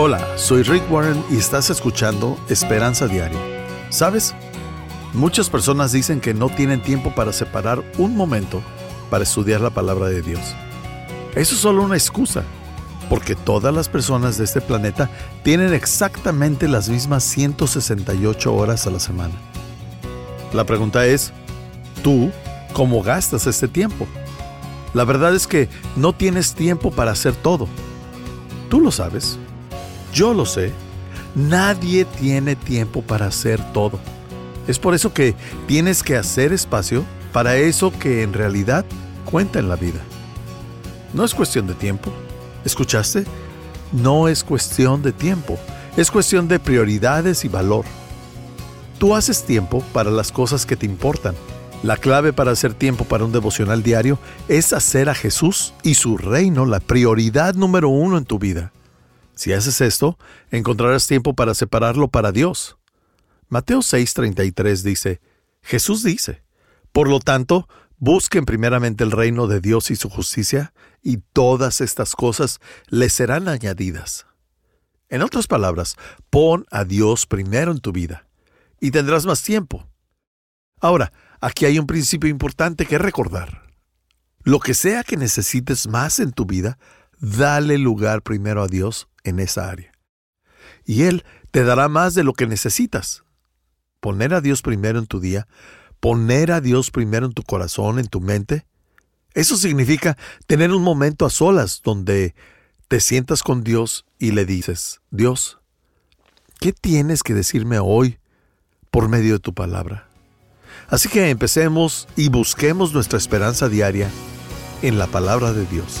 Hola, soy Rick Warren y estás escuchando Esperanza Diaria. ¿Sabes? Muchas personas dicen que no tienen tiempo para separar un momento para estudiar la palabra de Dios. Eso es solo una excusa, porque todas las personas de este planeta tienen exactamente las mismas 168 horas a la semana. La pregunta es, ¿tú cómo gastas este tiempo? La verdad es que no tienes tiempo para hacer todo. Tú lo sabes. Yo lo sé. Nadie tiene tiempo para hacer todo. Es por eso que tienes que hacer espacio para eso que en realidad cuenta en la vida. No es cuestión de tiempo. ¿Escuchaste? No es cuestión de tiempo. Es cuestión de prioridades y valor. Tú haces tiempo para las cosas que te importan. La clave para hacer tiempo para un devocional diario es hacer a Jesús y su reino la prioridad número uno en tu vida. Si haces esto, encontrarás tiempo para separarlo para Dios. Mateo 6:33 dice, Jesús dice, Por lo tanto, busquen primeramente el reino de Dios y su justicia, y todas estas cosas les serán añadidas. En otras palabras, pon a Dios primero en tu vida, y tendrás más tiempo. Ahora, aquí hay un principio importante que recordar. Lo que sea que necesites más en tu vida, dale lugar primero a Dios en esa área. Y Él te dará más de lo que necesitas. Poner a Dios primero en tu día, poner a Dios primero en tu corazón, en tu mente, eso significa tener un momento a solas donde te sientas con Dios y le dices, Dios, ¿qué tienes que decirme hoy por medio de tu palabra? Así que empecemos y busquemos nuestra esperanza diaria en la palabra de Dios.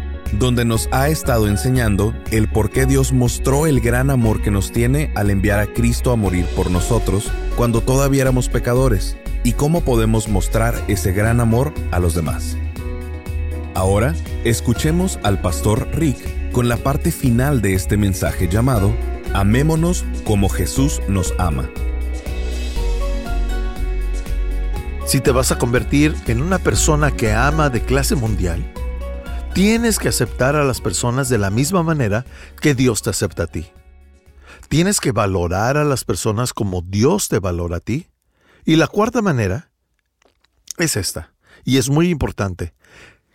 donde nos ha estado enseñando el por qué Dios mostró el gran amor que nos tiene al enviar a Cristo a morir por nosotros cuando todavía éramos pecadores y cómo podemos mostrar ese gran amor a los demás. Ahora, escuchemos al pastor Rick con la parte final de este mensaje llamado Amémonos como Jesús nos ama. Si te vas a convertir en una persona que ama de clase mundial, Tienes que aceptar a las personas de la misma manera que Dios te acepta a ti. Tienes que valorar a las personas como Dios te valora a ti. Y la cuarta manera es esta, y es muy importante.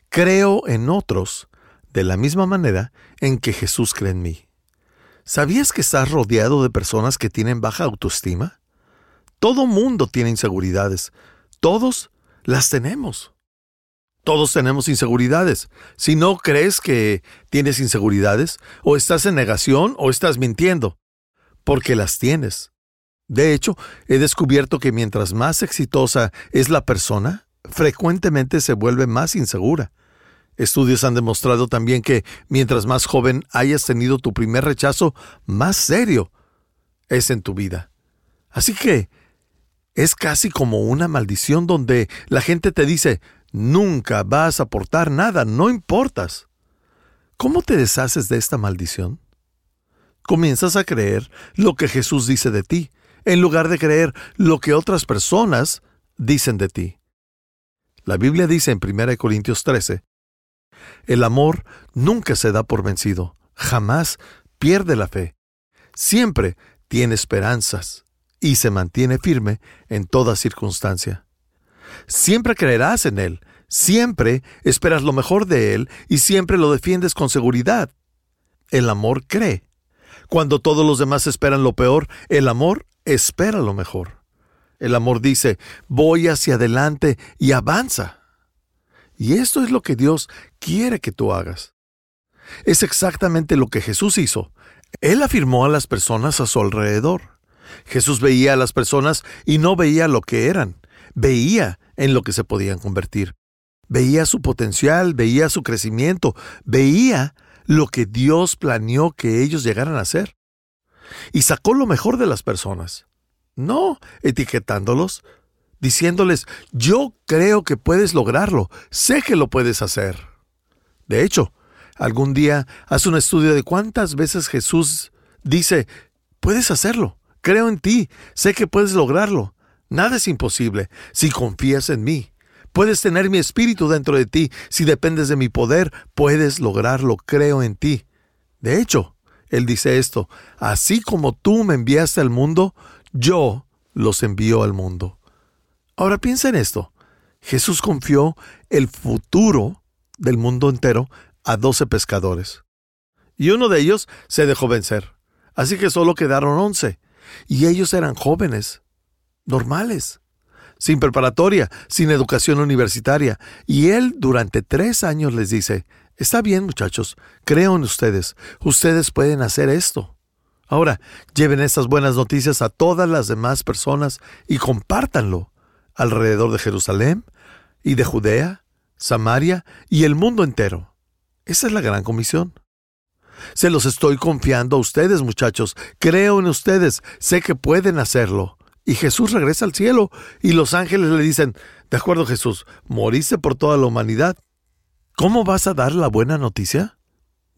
Creo en otros de la misma manera en que Jesús cree en mí. ¿Sabías que estás rodeado de personas que tienen baja autoestima? Todo mundo tiene inseguridades. Todos las tenemos. Todos tenemos inseguridades. Si no crees que tienes inseguridades, o estás en negación o estás mintiendo, porque las tienes. De hecho, he descubierto que mientras más exitosa es la persona, frecuentemente se vuelve más insegura. Estudios han demostrado también que mientras más joven hayas tenido tu primer rechazo, más serio es en tu vida. Así que es casi como una maldición donde la gente te dice, Nunca vas a aportar nada, no importas. ¿Cómo te deshaces de esta maldición? Comienzas a creer lo que Jesús dice de ti, en lugar de creer lo que otras personas dicen de ti. La Biblia dice en 1 Corintios 13, el amor nunca se da por vencido, jamás pierde la fe, siempre tiene esperanzas y se mantiene firme en toda circunstancia. Siempre creerás en Él, siempre esperas lo mejor de Él y siempre lo defiendes con seguridad. El amor cree. Cuando todos los demás esperan lo peor, el amor espera lo mejor. El amor dice, voy hacia adelante y avanza. Y esto es lo que Dios quiere que tú hagas. Es exactamente lo que Jesús hizo. Él afirmó a las personas a su alrededor. Jesús veía a las personas y no veía lo que eran, veía en lo que se podían convertir. Veía su potencial, veía su crecimiento, veía lo que Dios planeó que ellos llegaran a ser. y sacó lo mejor de las personas. No etiquetándolos, diciéndoles, yo creo que puedes lograrlo, sé que lo puedes hacer. De hecho, algún día haz un estudio de cuántas veces Jesús dice, puedes hacerlo, creo en ti, sé que puedes lograrlo. Nada es imposible si confías en mí. Puedes tener mi espíritu dentro de ti. Si dependes de mi poder, puedes lograrlo. Creo en ti. De hecho, él dice esto, así como tú me enviaste al mundo, yo los envío al mundo. Ahora piensa en esto. Jesús confió el futuro del mundo entero a doce pescadores. Y uno de ellos se dejó vencer. Así que solo quedaron once. Y ellos eran jóvenes, normales, sin preparatoria, sin educación universitaria. Y él durante tres años les dice, está bien muchachos, creo en ustedes, ustedes pueden hacer esto. Ahora, lleven estas buenas noticias a todas las demás personas y compártanlo alrededor de Jerusalén y de Judea, Samaria y el mundo entero. Esa es la gran comisión. Se los estoy confiando a ustedes, muchachos. Creo en ustedes. Sé que pueden hacerlo. Y Jesús regresa al cielo y los ángeles le dicen, de acuerdo Jesús, moriste por toda la humanidad. ¿Cómo vas a dar la buena noticia?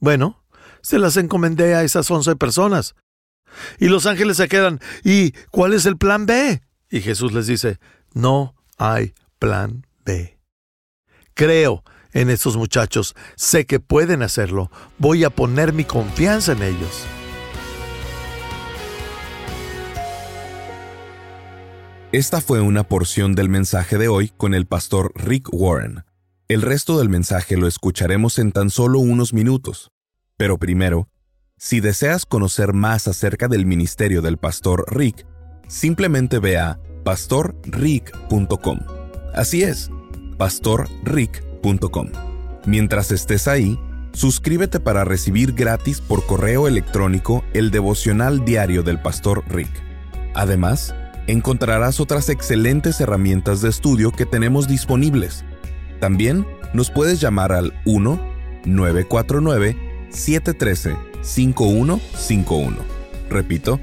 Bueno, se las encomendé a esas once personas. Y los ángeles se quedan, ¿y cuál es el plan B? Y Jesús les dice, no hay plan B. Creo en estos muchachos, sé que pueden hacerlo, voy a poner mi confianza en ellos. Esta fue una porción del mensaje de hoy con el pastor Rick Warren. El resto del mensaje lo escucharemos en tan solo unos minutos. Pero primero, si deseas conocer más acerca del ministerio del pastor Rick, simplemente ve a pastorrick.com. Así es, pastorrick.com. Mientras estés ahí, suscríbete para recibir gratis por correo electrónico el devocional diario del pastor Rick. Además, encontrarás otras excelentes herramientas de estudio que tenemos disponibles. También nos puedes llamar al 1-949-713-5151. Repito,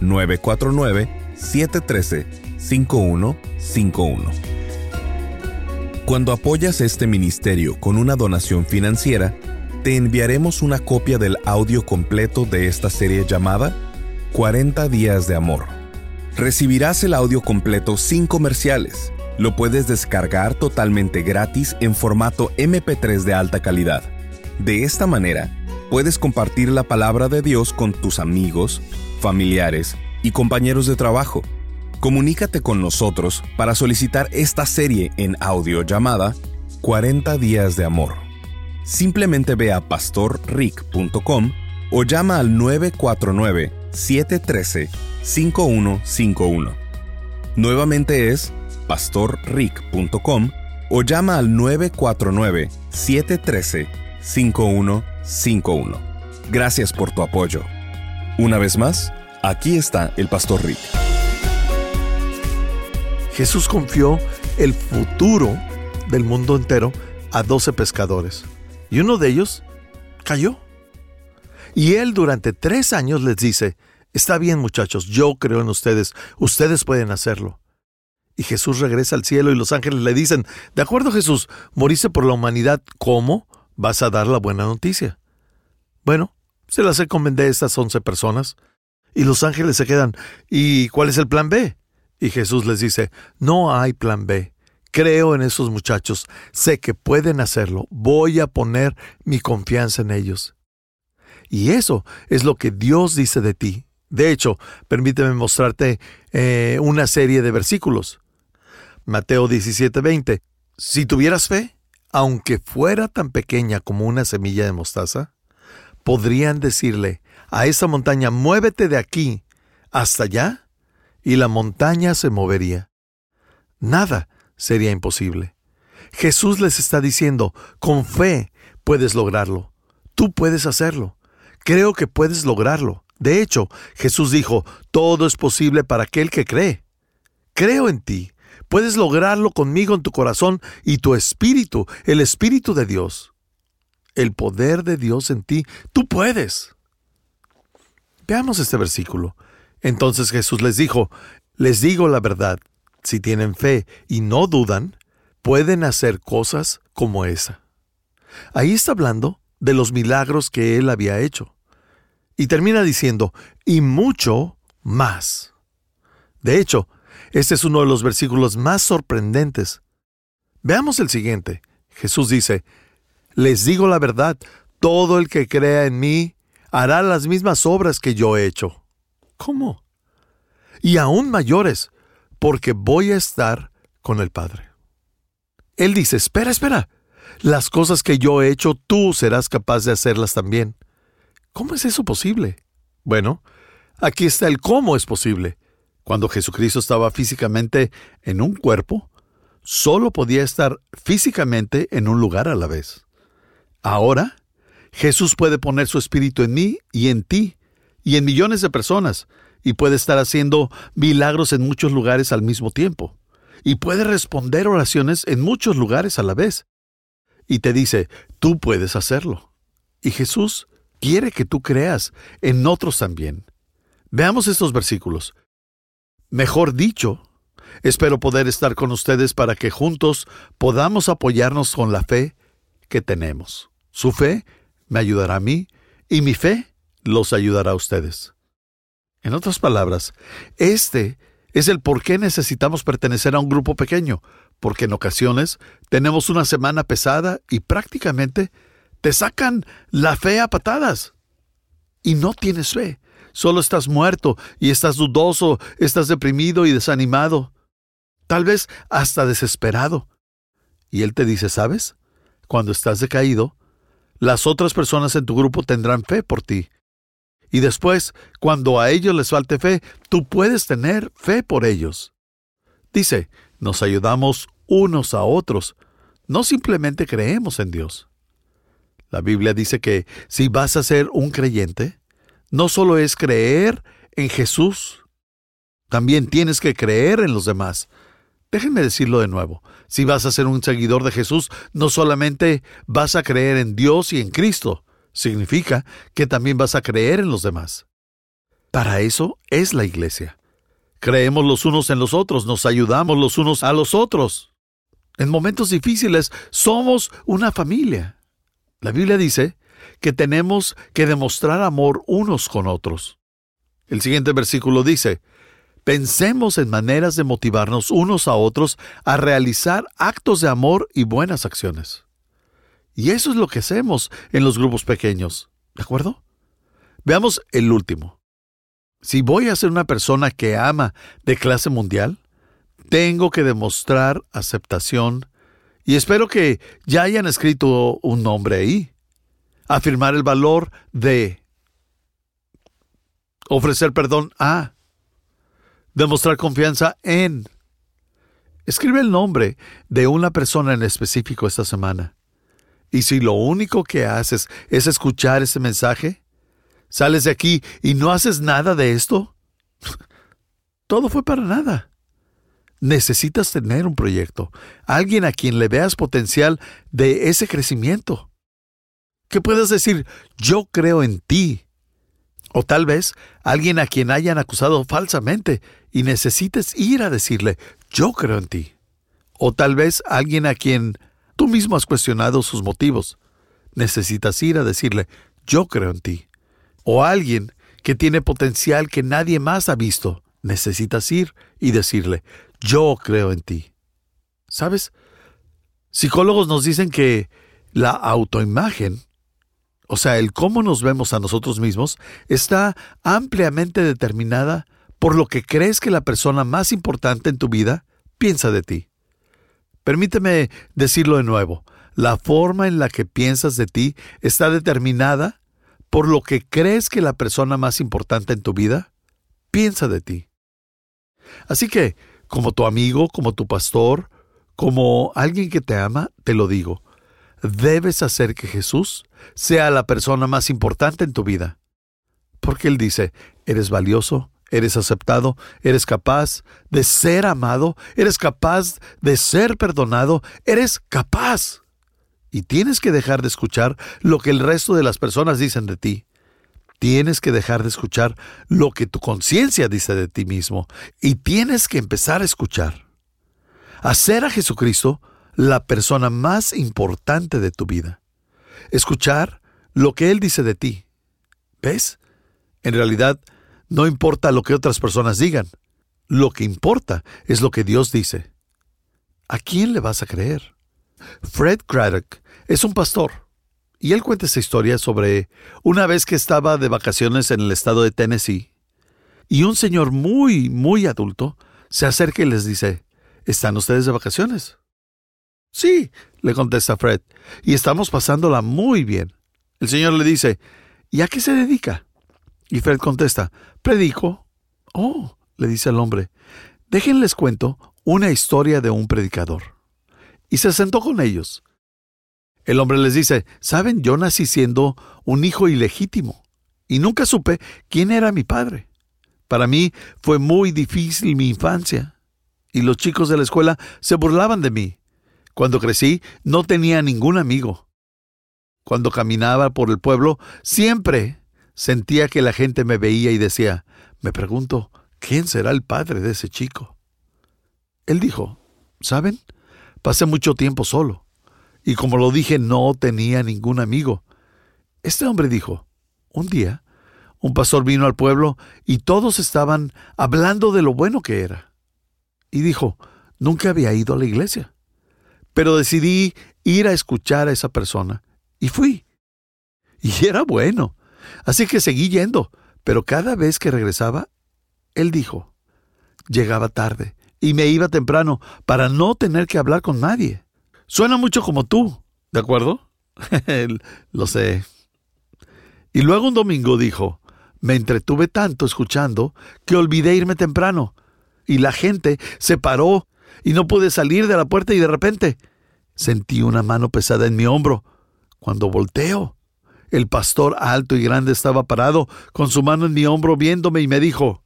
1-949-713-5151. Cuando apoyas este ministerio con una donación financiera, te enviaremos una copia del audio completo de esta serie llamada 40 días de amor recibirás el audio completo sin comerciales. Lo puedes descargar totalmente gratis en formato MP3 de alta calidad. De esta manera, puedes compartir la palabra de Dios con tus amigos, familiares y compañeros de trabajo. Comunícate con nosotros para solicitar esta serie en audio llamada 40 días de amor. Simplemente ve a pastorrick.com o llama al 949 713 5151. Nuevamente es pastorrick.com o llama al 949-713-5151. Gracias por tu apoyo. Una vez más, aquí está el Pastor Rick. Jesús confió el futuro del mundo entero a doce pescadores y uno de ellos cayó. Y él durante tres años les dice, Está bien muchachos, yo creo en ustedes, ustedes pueden hacerlo. Y Jesús regresa al cielo y los ángeles le dicen, de acuerdo Jesús, moriste por la humanidad, ¿cómo vas a dar la buena noticia? Bueno, se las encomendé a estas once personas. Y los ángeles se quedan, ¿y cuál es el plan B? Y Jesús les dice, no hay plan B. Creo en esos muchachos, sé que pueden hacerlo, voy a poner mi confianza en ellos. Y eso es lo que Dios dice de ti. De hecho, permíteme mostrarte eh, una serie de versículos. Mateo 17:20. Si tuvieras fe, aunque fuera tan pequeña como una semilla de mostaza, podrían decirle a esa montaña, muévete de aquí hasta allá, y la montaña se movería. Nada sería imposible. Jesús les está diciendo, con fe puedes lograrlo. Tú puedes hacerlo. Creo que puedes lograrlo. De hecho, Jesús dijo, todo es posible para aquel que cree. Creo en ti. Puedes lograrlo conmigo en tu corazón y tu espíritu, el espíritu de Dios. El poder de Dios en ti. Tú puedes. Veamos este versículo. Entonces Jesús les dijo, les digo la verdad, si tienen fe y no dudan, pueden hacer cosas como esa. Ahí está hablando de los milagros que él había hecho. Y termina diciendo, y mucho más. De hecho, este es uno de los versículos más sorprendentes. Veamos el siguiente. Jesús dice, les digo la verdad, todo el que crea en mí hará las mismas obras que yo he hecho. ¿Cómo? Y aún mayores, porque voy a estar con el Padre. Él dice, espera, espera, las cosas que yo he hecho, tú serás capaz de hacerlas también. ¿Cómo es eso posible? Bueno, aquí está el cómo es posible. Cuando Jesucristo estaba físicamente en un cuerpo, solo podía estar físicamente en un lugar a la vez. Ahora, Jesús puede poner su espíritu en mí y en ti y en millones de personas y puede estar haciendo milagros en muchos lugares al mismo tiempo y puede responder oraciones en muchos lugares a la vez. Y te dice, tú puedes hacerlo. Y Jesús quiere que tú creas en otros también. Veamos estos versículos. Mejor dicho, espero poder estar con ustedes para que juntos podamos apoyarnos con la fe que tenemos. Su fe me ayudará a mí y mi fe los ayudará a ustedes. En otras palabras, este es el por qué necesitamos pertenecer a un grupo pequeño, porque en ocasiones tenemos una semana pesada y prácticamente te sacan la fe a patadas. Y no tienes fe, solo estás muerto y estás dudoso, estás deprimido y desanimado, tal vez hasta desesperado. Y Él te dice, ¿sabes? Cuando estás decaído, las otras personas en tu grupo tendrán fe por ti. Y después, cuando a ellos les falte fe, tú puedes tener fe por ellos. Dice, nos ayudamos unos a otros, no simplemente creemos en Dios. La Biblia dice que si vas a ser un creyente, no solo es creer en Jesús, también tienes que creer en los demás. Déjenme decirlo de nuevo. Si vas a ser un seguidor de Jesús, no solamente vas a creer en Dios y en Cristo, significa que también vas a creer en los demás. Para eso es la iglesia. Creemos los unos en los otros, nos ayudamos los unos a los otros. En momentos difíciles somos una familia. La Biblia dice que tenemos que demostrar amor unos con otros. El siguiente versículo dice, Pensemos en maneras de motivarnos unos a otros a realizar actos de amor y buenas acciones. Y eso es lo que hacemos en los grupos pequeños. ¿De acuerdo? Veamos el último. Si voy a ser una persona que ama de clase mundial, tengo que demostrar aceptación y espero que ya hayan escrito un nombre ahí. Afirmar el valor de ofrecer perdón a demostrar confianza en. Escribe el nombre de una persona en específico esta semana. Y si lo único que haces es escuchar ese mensaje, sales de aquí y no haces nada de esto, todo fue para nada. Necesitas tener un proyecto, alguien a quien le veas potencial de ese crecimiento. Que puedas decir, yo creo en ti, o tal vez alguien a quien hayan acusado falsamente y necesites ir a decirle, yo creo en ti. O tal vez alguien a quien tú mismo has cuestionado sus motivos. Necesitas ir a decirle, yo creo en ti. O alguien que tiene potencial que nadie más ha visto. Necesitas ir y decirle, yo creo en ti. ¿Sabes? Psicólogos nos dicen que la autoimagen o sea, el cómo nos vemos a nosotros mismos, está ampliamente determinada por lo que crees que la persona más importante en tu vida piensa de ti. Permíteme decirlo de nuevo, la forma en la que piensas de ti está determinada por lo que crees que la persona más importante en tu vida piensa de ti. Así que, como tu amigo, como tu pastor, como alguien que te ama, te lo digo, debes hacer que Jesús sea la persona más importante en tu vida. Porque Él dice, eres valioso, eres aceptado, eres capaz de ser amado, eres capaz de ser perdonado, eres capaz. Y tienes que dejar de escuchar lo que el resto de las personas dicen de ti. Tienes que dejar de escuchar lo que tu conciencia dice de ti mismo y tienes que empezar a escuchar. Hacer a Jesucristo la persona más importante de tu vida. Escuchar lo que Él dice de ti. ¿Ves? En realidad, no importa lo que otras personas digan. Lo que importa es lo que Dios dice. ¿A quién le vas a creer? Fred Craddock es un pastor y él cuenta esa historia sobre una vez que estaba de vacaciones en el estado de Tennessee y un señor muy, muy adulto se acerca y les dice, ¿están ustedes de vacaciones? Sí, le contesta Fred, y estamos pasándola muy bien. El señor le dice, ¿y a qué se dedica? Y Fred contesta, predico. Oh, le dice al hombre, déjenles cuento una historia de un predicador. Y se sentó con ellos. El hombre les dice, saben, yo nací siendo un hijo ilegítimo y nunca supe quién era mi padre. Para mí fue muy difícil mi infancia y los chicos de la escuela se burlaban de mí. Cuando crecí no tenía ningún amigo. Cuando caminaba por el pueblo siempre sentía que la gente me veía y decía, me pregunto, ¿quién será el padre de ese chico? Él dijo, ¿saben? Pasé mucho tiempo solo y como lo dije, no tenía ningún amigo. Este hombre dijo, un día, un pastor vino al pueblo y todos estaban hablando de lo bueno que era. Y dijo, nunca había ido a la iglesia. Pero decidí ir a escuchar a esa persona. Y fui. Y era bueno. Así que seguí yendo. Pero cada vez que regresaba, él dijo, llegaba tarde y me iba temprano para no tener que hablar con nadie. Suena mucho como tú, ¿de acuerdo? Lo sé. Y luego un domingo dijo, me entretuve tanto escuchando que olvidé irme temprano. Y la gente se paró y no pude salir de la puerta y de repente sentí una mano pesada en mi hombro. Cuando volteo, el pastor alto y grande estaba parado con su mano en mi hombro viéndome y me dijo,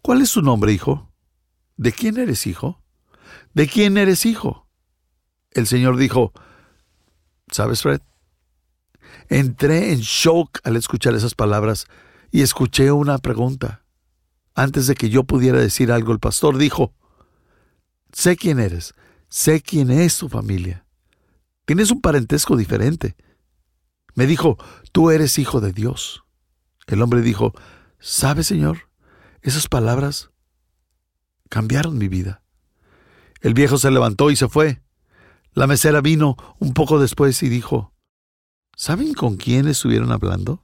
¿Cuál es su nombre, hijo? ¿De quién eres hijo? ¿De quién eres hijo? El Señor dijo, ¿sabes, Fred? Entré en shock al escuchar esas palabras y escuché una pregunta. Antes de que yo pudiera decir algo, el pastor dijo, sé quién eres, sé quién es tu familia. Tienes un parentesco diferente. Me dijo, tú eres hijo de Dios. El hombre dijo, ¿sabe, Señor? Esas palabras cambiaron mi vida. El viejo se levantó y se fue. La mesera vino un poco después y dijo, ¿Saben con quién estuvieron hablando?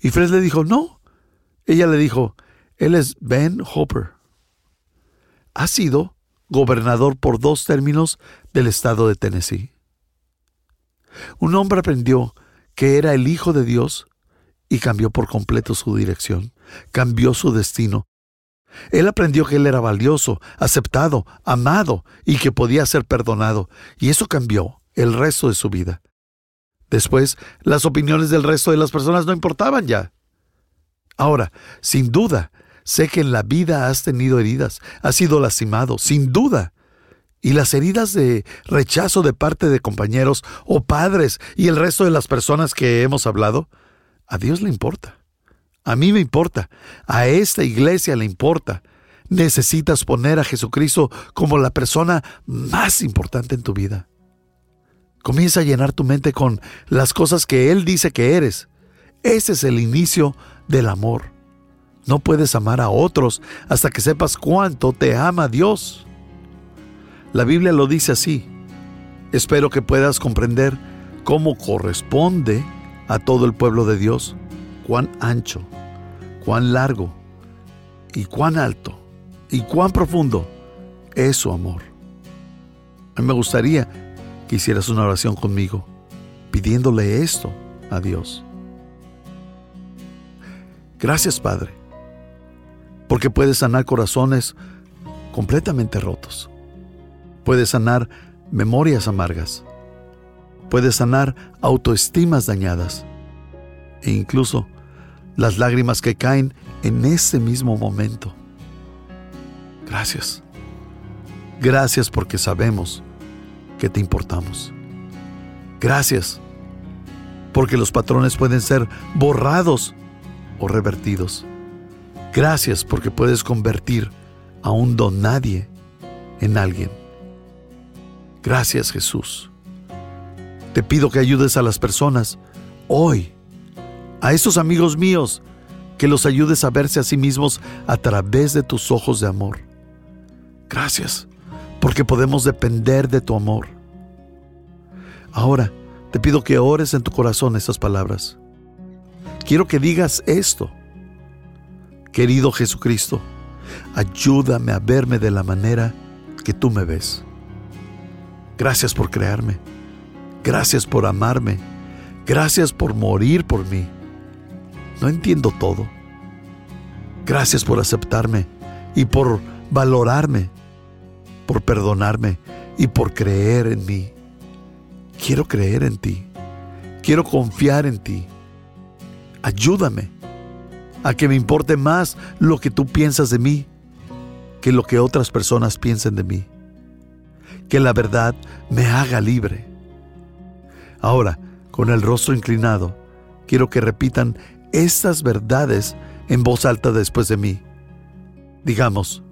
Y Fred le dijo, no. Ella le dijo, él es Ben Hopper. Ha sido gobernador por dos términos del estado de Tennessee. Un hombre aprendió que era el Hijo de Dios y cambió por completo su dirección, cambió su destino, él aprendió que él era valioso, aceptado, amado y que podía ser perdonado, y eso cambió el resto de su vida. Después, las opiniones del resto de las personas no importaban ya. Ahora, sin duda, sé que en la vida has tenido heridas, has sido lastimado, sin duda. Y las heridas de rechazo de parte de compañeros o padres y el resto de las personas que hemos hablado, a Dios le importa. A mí me importa. A esta iglesia le importa. Necesitas poner a Jesucristo como la persona más importante en tu vida. Comienza a llenar tu mente con las cosas que Él dice que eres. Ese es el inicio del amor. No puedes amar a otros hasta que sepas cuánto te ama Dios. La Biblia lo dice así. Espero que puedas comprender cómo corresponde a todo el pueblo de Dios cuán ancho, cuán largo y cuán alto y cuán profundo es su amor. A mí me gustaría que hicieras una oración conmigo, pidiéndole esto a Dios. Gracias, Padre, porque puedes sanar corazones completamente rotos. Puedes sanar memorias amargas. Puedes sanar autoestimas dañadas. E incluso las lágrimas que caen en ese mismo momento. Gracias. Gracias porque sabemos que te importamos. Gracias porque los patrones pueden ser borrados o revertidos. Gracias porque puedes convertir a un don nadie en alguien. Gracias Jesús. Te pido que ayudes a las personas hoy, a esos amigos míos, que los ayudes a verse a sí mismos a través de tus ojos de amor. Gracias, porque podemos depender de tu amor. Ahora, te pido que ores en tu corazón estas palabras. Quiero que digas esto. Querido Jesucristo, ayúdame a verme de la manera que tú me ves. Gracias por crearme. Gracias por amarme. Gracias por morir por mí. No entiendo todo. Gracias por aceptarme y por valorarme, por perdonarme y por creer en mí. Quiero creer en ti. Quiero confiar en ti. Ayúdame a que me importe más lo que tú piensas de mí que lo que otras personas piensen de mí. Que la verdad me haga libre. Ahora, con el rostro inclinado, quiero que repitan estas verdades en voz alta después de mí. Digamos,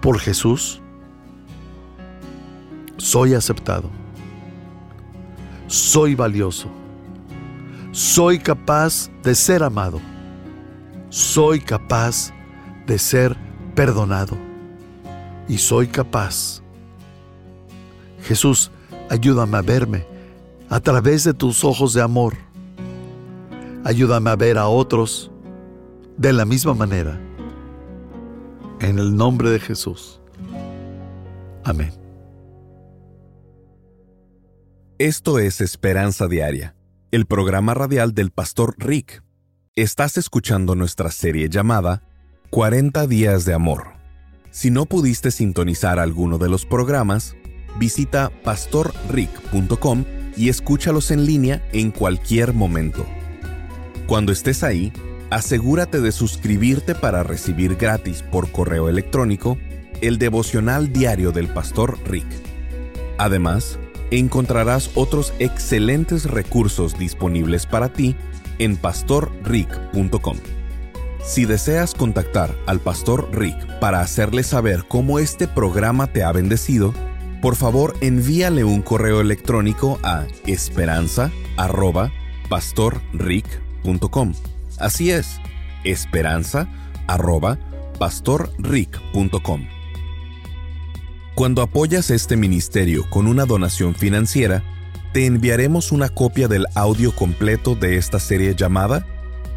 por Jesús, soy aceptado. Soy valioso. Soy capaz de ser amado. Soy capaz de ser perdonado. Y soy capaz. Jesús, ayúdame a verme a través de tus ojos de amor. Ayúdame a ver a otros de la misma manera. En el nombre de Jesús. Amén. Esto es Esperanza Diaria, el programa radial del pastor Rick. Estás escuchando nuestra serie llamada 40 días de amor. Si no pudiste sintonizar alguno de los programas, visita pastorrick.com y escúchalos en línea en cualquier momento. Cuando estés ahí, asegúrate de suscribirte para recibir gratis por correo electrónico el devocional diario del pastor Rick. Además, encontrarás otros excelentes recursos disponibles para ti en pastorrick.com. Si deseas contactar al pastor Rick para hacerle saber cómo este programa te ha bendecido, por favor envíale un correo electrónico a esperanza@pastorrick.com. Así es, esperanza@pastorrick.com. Cuando apoyas este ministerio con una donación financiera, te enviaremos una copia del audio completo de esta serie llamada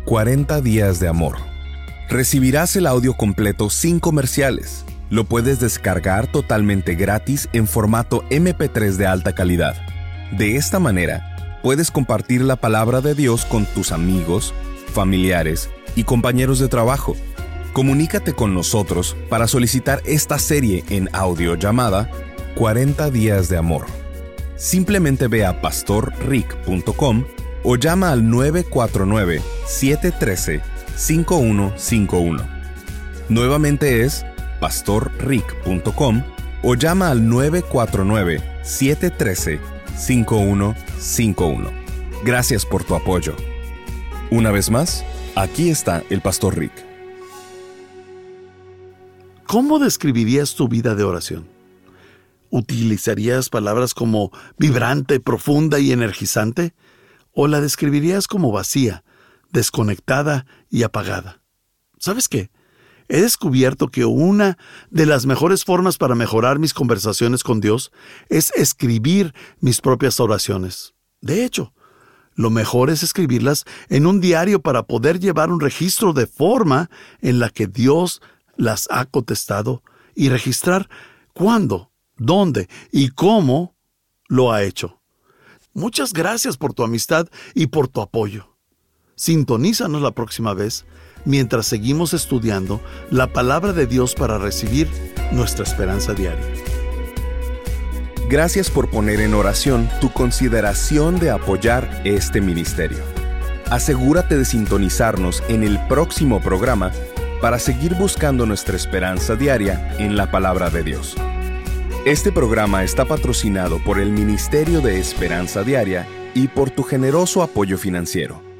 40 días de amor. Recibirás el audio completo sin comerciales lo puedes descargar totalmente gratis en formato MP3 de alta calidad. De esta manera, puedes compartir la palabra de Dios con tus amigos, familiares y compañeros de trabajo. Comunícate con nosotros para solicitar esta serie en audio llamada 40 días de amor. Simplemente ve a pastorrick.com o llama al 949-713-5151. Nuevamente es pastorrick.com o llama al 949-713-5151. Gracias por tu apoyo. Una vez más, aquí está el Pastor Rick. ¿Cómo describirías tu vida de oración? ¿Utilizarías palabras como vibrante, profunda y energizante? ¿O la describirías como vacía, desconectada y apagada? ¿Sabes qué? He descubierto que una de las mejores formas para mejorar mis conversaciones con Dios es escribir mis propias oraciones. De hecho, lo mejor es escribirlas en un diario para poder llevar un registro de forma en la que Dios las ha contestado y registrar cuándo, dónde y cómo lo ha hecho. Muchas gracias por tu amistad y por tu apoyo. Sintonízanos la próxima vez mientras seguimos estudiando la palabra de Dios para recibir nuestra esperanza diaria. Gracias por poner en oración tu consideración de apoyar este ministerio. Asegúrate de sintonizarnos en el próximo programa para seguir buscando nuestra esperanza diaria en la palabra de Dios. Este programa está patrocinado por el Ministerio de Esperanza Diaria y por tu generoso apoyo financiero.